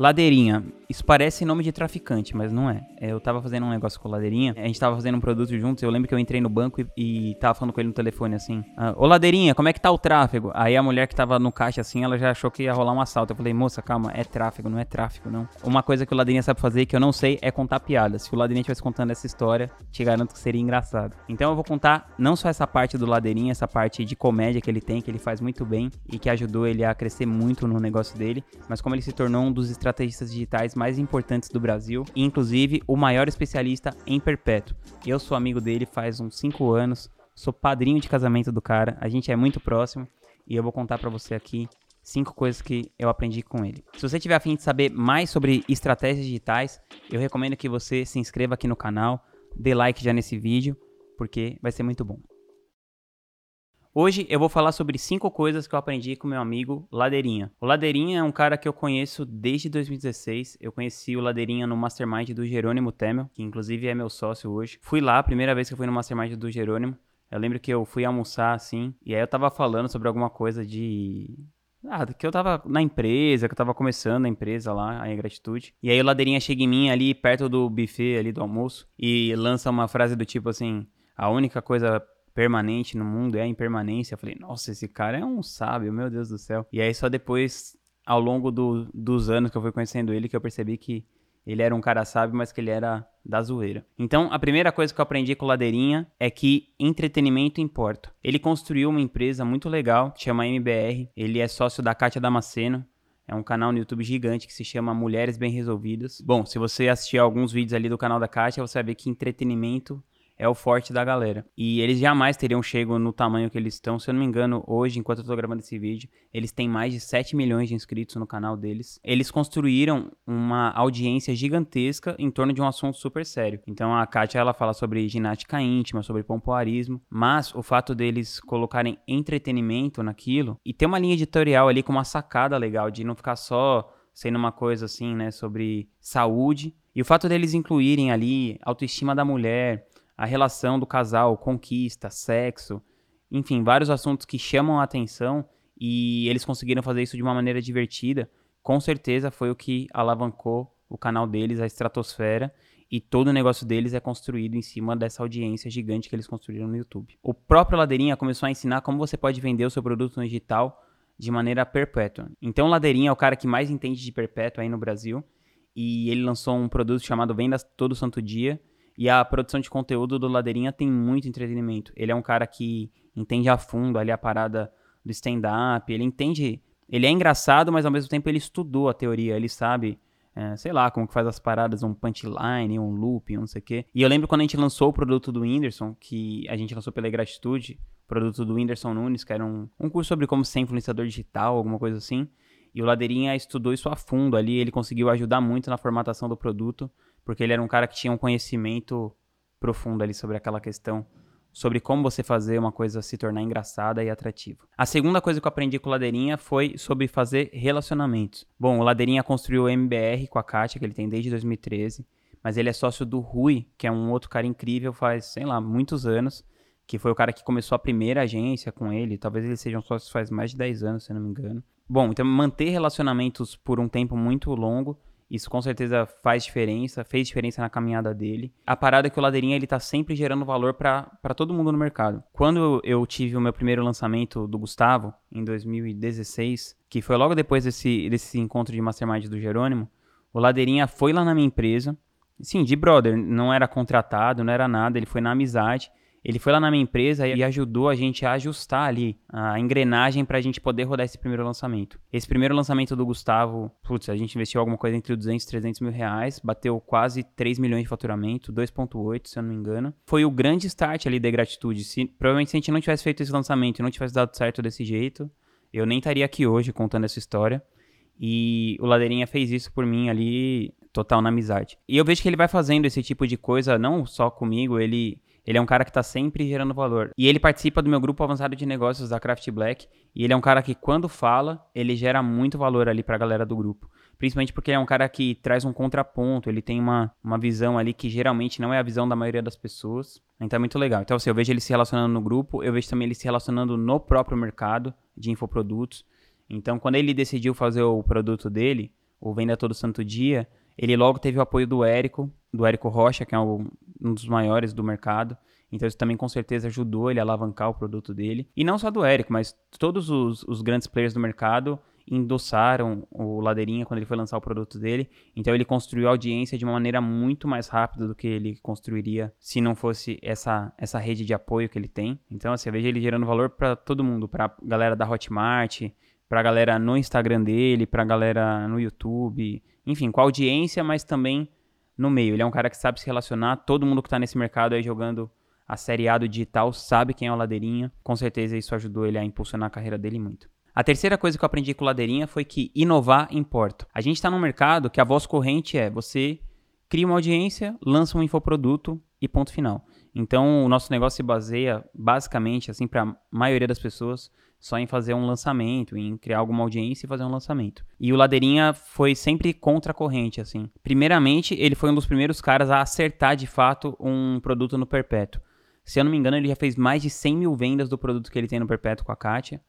Ladeirinha. Isso parece nome de traficante, mas não é. é. Eu tava fazendo um negócio com Ladeirinha, a gente tava fazendo um produto juntos. Eu lembro que eu entrei no banco e, e tava falando com ele no telefone assim: ah, Ô Ladeirinha, como é que tá o tráfego? Aí a mulher que tava no caixa assim, ela já achou que ia rolar um assalto. Eu falei: Moça, calma, é tráfego, não é tráfego, não. Uma coisa que o Ladeirinha sabe fazer que eu não sei é contar piadas. Se o Ladeirinha estivesse contando essa história, te garanto que seria engraçado. Então eu vou contar não só essa parte do Ladeirinha, essa parte de comédia que ele tem, que ele faz muito bem e que ajudou ele a crescer muito no negócio dele, mas como ele se tornou um dos estrategistas digitais mais importantes do Brasil e inclusive o maior especialista em perpétuo. Eu sou amigo dele faz uns 5 anos, sou padrinho de casamento do cara, a gente é muito próximo e eu vou contar para você aqui cinco coisas que eu aprendi com ele. Se você tiver afim de saber mais sobre estratégias digitais, eu recomendo que você se inscreva aqui no canal, dê like já nesse vídeo, porque vai ser muito bom. Hoje eu vou falar sobre cinco coisas que eu aprendi com meu amigo Ladeirinha. O Ladeirinha é um cara que eu conheço desde 2016. Eu conheci o Ladeirinha no Mastermind do Jerônimo Temel, que inclusive é meu sócio hoje. Fui lá, a primeira vez que eu fui no Mastermind do Jerônimo. Eu lembro que eu fui almoçar assim, e aí eu tava falando sobre alguma coisa de ah, que eu tava na empresa, que eu tava começando a empresa lá, a Ingratitude. E aí o Ladeirinha chega em mim ali perto do buffet ali do almoço e lança uma frase do tipo assim: a única coisa permanente no mundo é a impermanência. Eu falei, nossa, esse cara é um sábio, meu Deus do céu. E aí só depois, ao longo do, dos anos que eu fui conhecendo ele, que eu percebi que ele era um cara sábio, mas que ele era da zoeira. Então, a primeira coisa que eu aprendi com o Ladeirinha é que entretenimento importa. Ele construiu uma empresa muito legal, que chama MBR. Ele é sócio da Kátia Damasceno. É um canal no YouTube gigante que se chama Mulheres Bem Resolvidas. Bom, se você assistir alguns vídeos ali do canal da Kátia, você vai ver que entretenimento é o forte da galera. E eles jamais teriam chego no tamanho que eles estão. Se eu não me engano, hoje, enquanto eu tô gravando esse vídeo, eles têm mais de 7 milhões de inscritos no canal deles. Eles construíram uma audiência gigantesca em torno de um assunto super sério. Então a Kátia, ela fala sobre ginástica íntima, sobre pompoarismo, mas o fato deles colocarem entretenimento naquilo e ter uma linha editorial ali com uma sacada legal de não ficar só sendo uma coisa assim, né, sobre saúde. E o fato deles incluírem ali autoestima da mulher, a relação do casal, conquista, sexo, enfim, vários assuntos que chamam a atenção e eles conseguiram fazer isso de uma maneira divertida. Com certeza foi o que alavancou o canal deles, a estratosfera, e todo o negócio deles é construído em cima dessa audiência gigante que eles construíram no YouTube. O próprio Ladeirinha começou a ensinar como você pode vender o seu produto no digital de maneira perpétua. Então, Ladeirinha é o cara que mais entende de perpétua aí no Brasil, e ele lançou um produto chamado Vendas Todo Santo Dia, e a produção de conteúdo do Ladeirinha tem muito entretenimento. Ele é um cara que entende a fundo ali a parada do stand-up. Ele entende. Ele é engraçado, mas ao mesmo tempo ele estudou a teoria. Ele sabe, é, sei lá, como que faz as paradas, um punchline, um loop, um não sei o quê. E eu lembro quando a gente lançou o produto do Whindersson, que a gente lançou pela Gratitude, produto do Whindersson Nunes, que era um, um curso sobre como ser influenciador digital, alguma coisa assim. E o Ladeirinha estudou isso a fundo ali, ele conseguiu ajudar muito na formatação do produto porque ele era um cara que tinha um conhecimento profundo ali sobre aquela questão, sobre como você fazer uma coisa se tornar engraçada e atrativa. A segunda coisa que eu aprendi com o Ladeirinha foi sobre fazer relacionamentos. Bom, o Ladeirinha construiu o MBR com a Kátia, que ele tem desde 2013, mas ele é sócio do Rui, que é um outro cara incrível, faz, sei lá, muitos anos, que foi o cara que começou a primeira agência com ele, talvez eles sejam sócios faz mais de 10 anos, se não me engano. Bom, então manter relacionamentos por um tempo muito longo isso com certeza faz diferença, fez diferença na caminhada dele. A parada é que o Ladeirinha ele tá sempre gerando valor para todo mundo no mercado. Quando eu tive o meu primeiro lançamento do Gustavo, em 2016, que foi logo depois desse, desse encontro de Mastermind do Jerônimo, o Ladeirinha foi lá na minha empresa, sim, de brother, não era contratado, não era nada, ele foi na amizade. Ele foi lá na minha empresa e ajudou a gente a ajustar ali a engrenagem para a gente poder rodar esse primeiro lançamento. Esse primeiro lançamento do Gustavo, putz, a gente investiu alguma coisa entre 200 e 300 mil reais, bateu quase 3 milhões de faturamento, 2.8 se eu não me engano. Foi o grande start ali da gratitude. Se, provavelmente se a gente não tivesse feito esse lançamento e não tivesse dado certo desse jeito, eu nem estaria aqui hoje contando essa história. E o Ladeirinha fez isso por mim ali, total na amizade. E eu vejo que ele vai fazendo esse tipo de coisa, não só comigo, ele ele é um cara que está sempre gerando valor. E ele participa do meu grupo avançado de negócios da Craft Black. E ele é um cara que, quando fala, ele gera muito valor ali para a galera do grupo. Principalmente porque ele é um cara que traz um contraponto, ele tem uma, uma visão ali que geralmente não é a visão da maioria das pessoas. Então é muito legal. Então, assim, eu vejo ele se relacionando no grupo, eu vejo também ele se relacionando no próprio mercado de infoprodutos. Então, quando ele decidiu fazer o produto dele, o Venda Todo Santo Dia, ele logo teve o apoio do Érico, do Érico Rocha, que é um dos maiores do mercado. Então isso também com certeza ajudou ele a alavancar o produto dele. E não só do Érico, mas todos os, os grandes players do mercado endossaram o Ladeirinha quando ele foi lançar o produto dele. Então ele construiu a audiência de uma maneira muito mais rápida do que ele construiria se não fosse essa, essa rede de apoio que ele tem. Então assim, eu vejo ele gerando valor para todo mundo, para galera da Hotmart, para galera no Instagram dele, para galera no YouTube, enfim, com audiência, mas também no meio. Ele é um cara que sabe se relacionar, todo mundo que está nesse mercado aí jogando a série A do digital sabe quem é o Ladeirinha. Com certeza isso ajudou ele a impulsionar a carreira dele muito. A terceira coisa que eu aprendi com o Ladeirinha foi que inovar importa. A gente está num mercado que a voz corrente é você cria uma audiência, lança um infoproduto e ponto final. Então, o nosso negócio se baseia basicamente, assim, para a maioria das pessoas, só em fazer um lançamento, em criar alguma audiência e fazer um lançamento. E o Ladeirinha foi sempre contra a corrente, assim. Primeiramente, ele foi um dos primeiros caras a acertar de fato um produto no Perpétuo. Se eu não me engano, ele já fez mais de 100 mil vendas do produto que ele tem no Perpétuo com a Kátia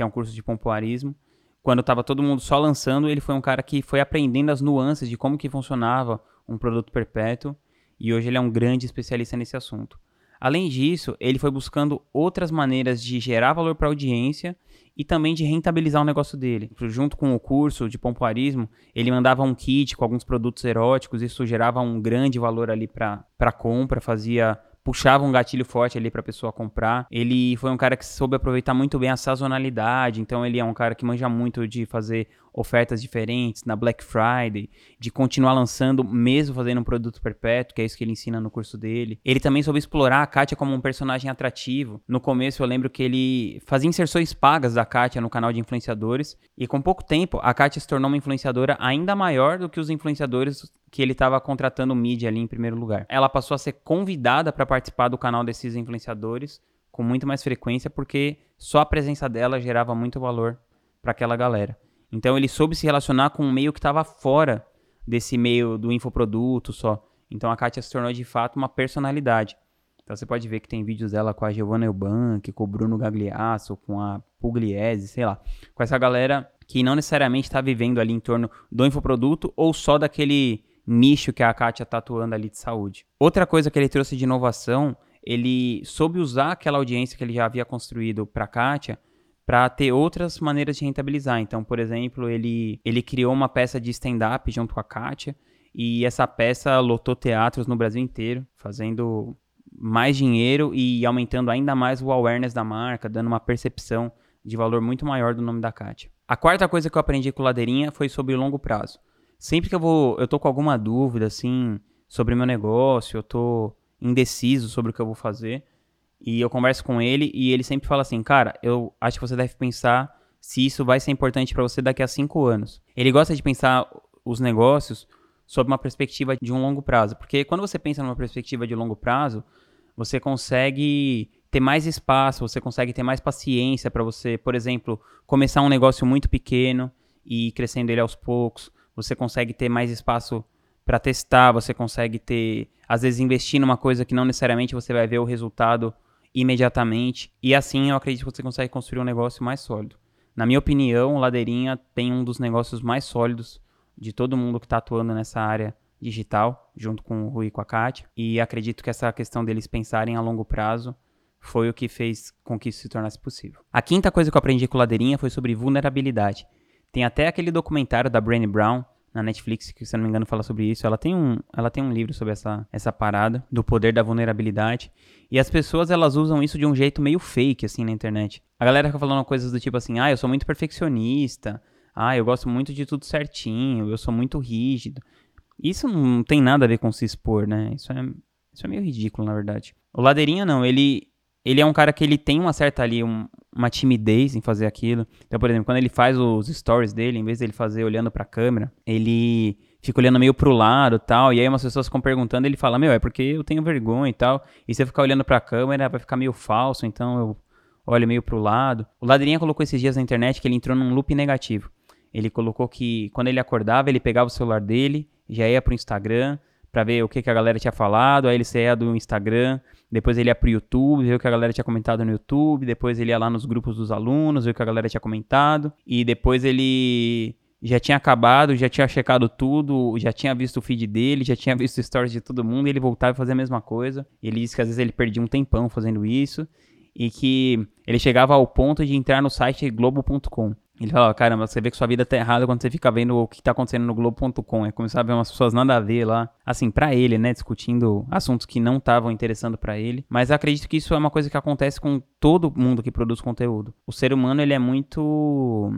que é um curso de pompoarismo. Quando estava todo mundo só lançando, ele foi um cara que foi aprendendo as nuances de como que funcionava um produto perpétuo e hoje ele é um grande especialista nesse assunto. Além disso, ele foi buscando outras maneiras de gerar valor para a audiência e também de rentabilizar o negócio dele. Junto com o curso de pompoarismo, ele mandava um kit com alguns produtos eróticos, isso gerava um grande valor ali para compra, fazia puxava um gatilho forte ali para a pessoa comprar. Ele foi um cara que soube aproveitar muito bem a sazonalidade, então ele é um cara que manja muito de fazer ofertas diferentes na Black Friday, de continuar lançando mesmo fazendo um produto perpétuo, que é isso que ele ensina no curso dele. Ele também soube explorar a Kátia como um personagem atrativo. No começo eu lembro que ele fazia inserções pagas da Kátia no canal de influenciadores, e com pouco tempo a Kátia se tornou uma influenciadora ainda maior do que os influenciadores que ele estava contratando mídia ali em primeiro lugar. Ela passou a ser convidada para participar do canal desses influenciadores com muito mais frequência, porque só a presença dela gerava muito valor para aquela galera. Então ele soube se relacionar com um meio que estava fora desse meio do infoproduto só. Então a Kátia se tornou de fato uma personalidade. Então você pode ver que tem vídeos dela com a Giovanna Eubank, com o Bruno Gagliasso, com a Pugliese, sei lá. Com essa galera que não necessariamente está vivendo ali em torno do infoproduto ou só daquele nicho que a Kátia está atuando ali de saúde. Outra coisa que ele trouxe de inovação, ele soube usar aquela audiência que ele já havia construído para a Kátia para ter outras maneiras de rentabilizar. Então, por exemplo, ele, ele criou uma peça de stand-up junto com a Kátia e essa peça lotou teatros no Brasil inteiro, fazendo mais dinheiro e aumentando ainda mais o awareness da marca, dando uma percepção de valor muito maior do nome da Kátia. A quarta coisa que eu aprendi com o Ladeirinha foi sobre longo prazo. Sempre que eu vou, eu tô com alguma dúvida assim sobre meu negócio, eu tô indeciso sobre o que eu vou fazer, e eu converso com ele e ele sempre fala assim, cara, eu acho que você deve pensar se isso vai ser importante para você daqui a cinco anos. Ele gosta de pensar os negócios sob uma perspectiva de um longo prazo, porque quando você pensa numa perspectiva de longo prazo, você consegue ter mais espaço, você consegue ter mais paciência para você, por exemplo, começar um negócio muito pequeno e ir crescendo ele aos poucos. Você consegue ter mais espaço para testar, você consegue ter, às vezes, investir numa coisa que não necessariamente você vai ver o resultado imediatamente. E assim eu acredito que você consegue construir um negócio mais sólido. Na minha opinião, Ladeirinha tem um dos negócios mais sólidos de todo mundo que está atuando nessa área digital, junto com o Rui e com a Kátia. E acredito que essa questão deles pensarem a longo prazo foi o que fez com que isso se tornasse possível. A quinta coisa que eu aprendi com Ladeirinha foi sobre vulnerabilidade. Tem até aquele documentário da Brené Brown, na Netflix, que se não me engano fala sobre isso. Ela tem um, ela tem um livro sobre essa, essa parada do poder da vulnerabilidade. E as pessoas elas usam isso de um jeito meio fake assim na internet. A galera fica falando coisas do tipo assim: "Ah, eu sou muito perfeccionista. Ah, eu gosto muito de tudo certinho, eu sou muito rígido". Isso não tem nada a ver com se expor, né? Isso é isso é meio ridículo, na verdade. O Ladeirinha não, ele ele é um cara que ele tem uma certa ali, um, uma timidez em fazer aquilo. Então, por exemplo, quando ele faz os stories dele, em vez dele fazer olhando pra câmera, ele fica olhando meio pro lado tal. E aí umas pessoas ficam perguntando, ele fala, meu, é porque eu tenho vergonha e tal. E se eu ficar olhando pra câmera, vai ficar meio falso, então eu olho meio pro lado. O Ladrinha colocou esses dias na internet que ele entrou num loop negativo. Ele colocou que quando ele acordava, ele pegava o celular dele, já ia pro Instagram, para ver o que, que a galera tinha falado, aí ele saía do Instagram, depois ele ia pro YouTube, ver o que a galera tinha comentado no YouTube, depois ele ia lá nos grupos dos alunos, ver o que a galera tinha comentado, e depois ele já tinha acabado, já tinha checado tudo, já tinha visto o feed dele, já tinha visto stories de todo mundo, e ele voltava a fazer a mesma coisa. Ele disse que às vezes ele perdia um tempão fazendo isso, e que ele chegava ao ponto de entrar no site globo.com. Ele falava, caramba, você vê que sua vida tá errada quando você fica vendo o que tá acontecendo no Globo.com. É começar a ver umas pessoas nada a ver lá. Assim, para ele, né? Discutindo assuntos que não estavam interessando para ele. Mas acredito que isso é uma coisa que acontece com todo mundo que produz conteúdo. O ser humano, ele é muito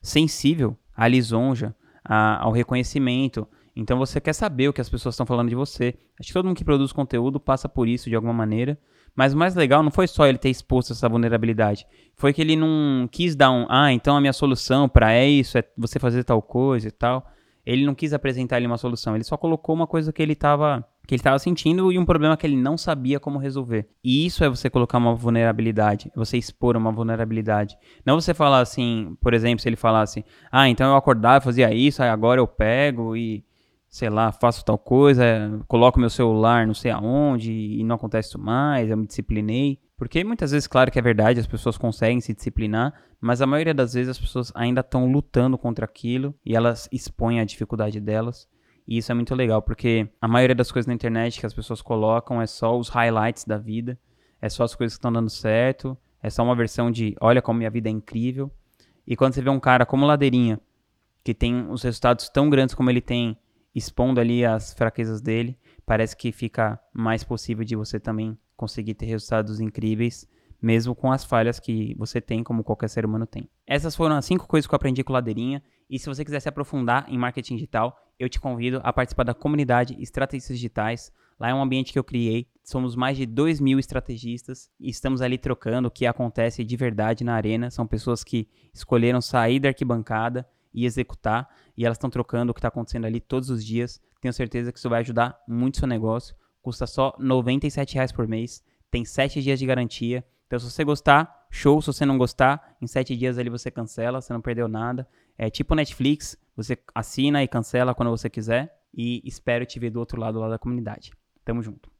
sensível à lisonja, ao reconhecimento. Então você quer saber o que as pessoas estão falando de você. Acho que todo mundo que produz conteúdo passa por isso de alguma maneira. Mas o mais legal não foi só ele ter exposto essa vulnerabilidade, foi que ele não quis dar um, ah, então a minha solução para é isso, é você fazer tal coisa e tal. Ele não quis apresentar ali uma solução, ele só colocou uma coisa que ele estava que ele estava sentindo e um problema que ele não sabia como resolver. E isso é você colocar uma vulnerabilidade, é você expor uma vulnerabilidade. Não você falar assim, por exemplo, se ele falasse, ah, então eu acordava, fazia isso, agora eu pego e sei lá, faço tal coisa, coloco meu celular não sei aonde e não acontece mais, eu me disciplinei. Porque muitas vezes, claro que é verdade, as pessoas conseguem se disciplinar, mas a maioria das vezes as pessoas ainda estão lutando contra aquilo e elas expõem a dificuldade delas. E isso é muito legal, porque a maioria das coisas na internet que as pessoas colocam é só os highlights da vida, é só as coisas que estão dando certo, é só uma versão de olha como minha vida é incrível. E quando você vê um cara como Ladeirinha, que tem os resultados tão grandes como ele tem expondo ali as fraquezas dele, parece que fica mais possível de você também conseguir ter resultados incríveis, mesmo com as falhas que você tem, como qualquer ser humano tem. Essas foram as cinco coisas que eu aprendi com Ladeirinha. E se você quiser se aprofundar em marketing digital, eu te convido a participar da comunidade Estratégias Digitais. Lá é um ambiente que eu criei. Somos mais de 2 mil estrategistas e estamos ali trocando o que acontece de verdade na arena. São pessoas que escolheram sair da arquibancada e executar. E elas estão trocando o que está acontecendo ali todos os dias. Tenho certeza que isso vai ajudar muito seu negócio. Custa só R$ 97 por mês. Tem 7 dias de garantia. Então, se você gostar, show. Se você não gostar, em 7 dias ali você cancela, você não perdeu nada. É tipo Netflix, você assina e cancela quando você quiser. E espero te ver do outro lado lá da comunidade. Tamo junto.